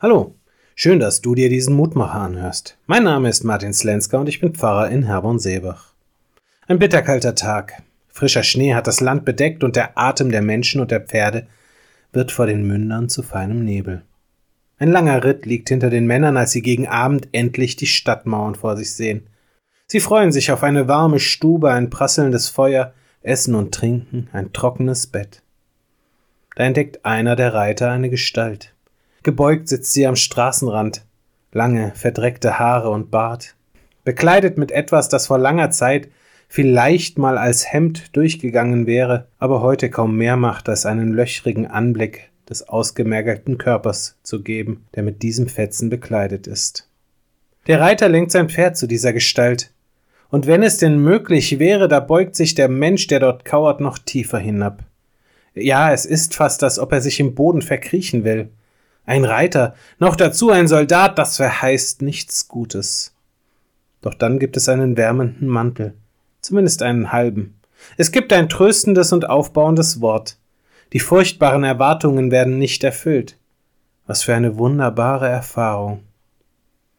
Hallo, schön, dass du dir diesen Mutmacher anhörst. Mein Name ist Martin Slenska und ich bin Pfarrer in Herborn-Seebach. Ein bitterkalter Tag. Frischer Schnee hat das Land bedeckt und der Atem der Menschen und der Pferde wird vor den Mündern zu feinem Nebel. Ein langer Ritt liegt hinter den Männern, als sie gegen Abend endlich die Stadtmauern vor sich sehen. Sie freuen sich auf eine warme Stube, ein prasselndes Feuer, Essen und Trinken, ein trockenes Bett. Da entdeckt einer der Reiter eine Gestalt. Gebeugt sitzt sie am Straßenrand, lange, verdreckte Haare und Bart, bekleidet mit etwas, das vor langer Zeit vielleicht mal als Hemd durchgegangen wäre, aber heute kaum mehr macht, als einen löchrigen Anblick des ausgemergelten Körpers zu geben, der mit diesem Fetzen bekleidet ist. Der Reiter lenkt sein Pferd zu dieser Gestalt, und wenn es denn möglich wäre, da beugt sich der Mensch, der dort kauert, noch tiefer hinab. Ja, es ist fast, als ob er sich im Boden verkriechen will. Ein Reiter, noch dazu ein Soldat, das verheißt nichts Gutes. Doch dann gibt es einen wärmenden Mantel, zumindest einen halben. Es gibt ein tröstendes und aufbauendes Wort. Die furchtbaren Erwartungen werden nicht erfüllt. Was für eine wunderbare Erfahrung.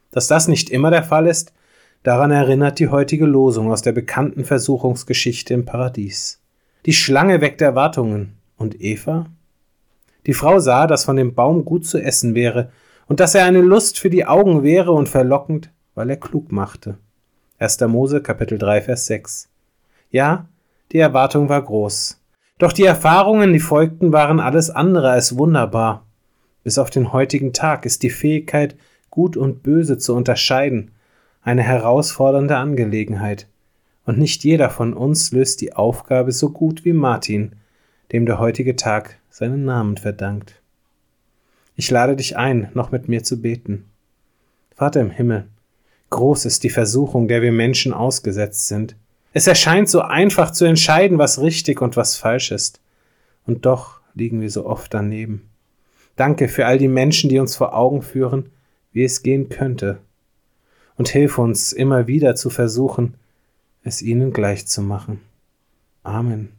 Dass das nicht immer der Fall ist, daran erinnert die heutige Losung aus der bekannten Versuchungsgeschichte im Paradies. Die Schlange weckt Erwartungen. Und Eva? Die Frau sah, dass von dem Baum gut zu essen wäre und dass er eine Lust für die Augen wäre und verlockend, weil er klug machte. 1. Mose Kapitel 3 Vers 6. Ja, die Erwartung war groß. Doch die Erfahrungen, die folgten, waren alles andere als wunderbar. Bis auf den heutigen Tag ist die Fähigkeit, Gut und Böse zu unterscheiden, eine herausfordernde Angelegenheit. Und nicht jeder von uns löst die Aufgabe so gut wie Martin, dem der heutige Tag seinen Namen verdankt. Ich lade dich ein, noch mit mir zu beten. Vater im Himmel, groß ist die Versuchung, der wir Menschen ausgesetzt sind. Es erscheint so einfach zu entscheiden, was richtig und was falsch ist. Und doch liegen wir so oft daneben. Danke für all die Menschen, die uns vor Augen führen, wie es gehen könnte. Und hilf uns immer wieder zu versuchen, es ihnen gleich zu machen. Amen.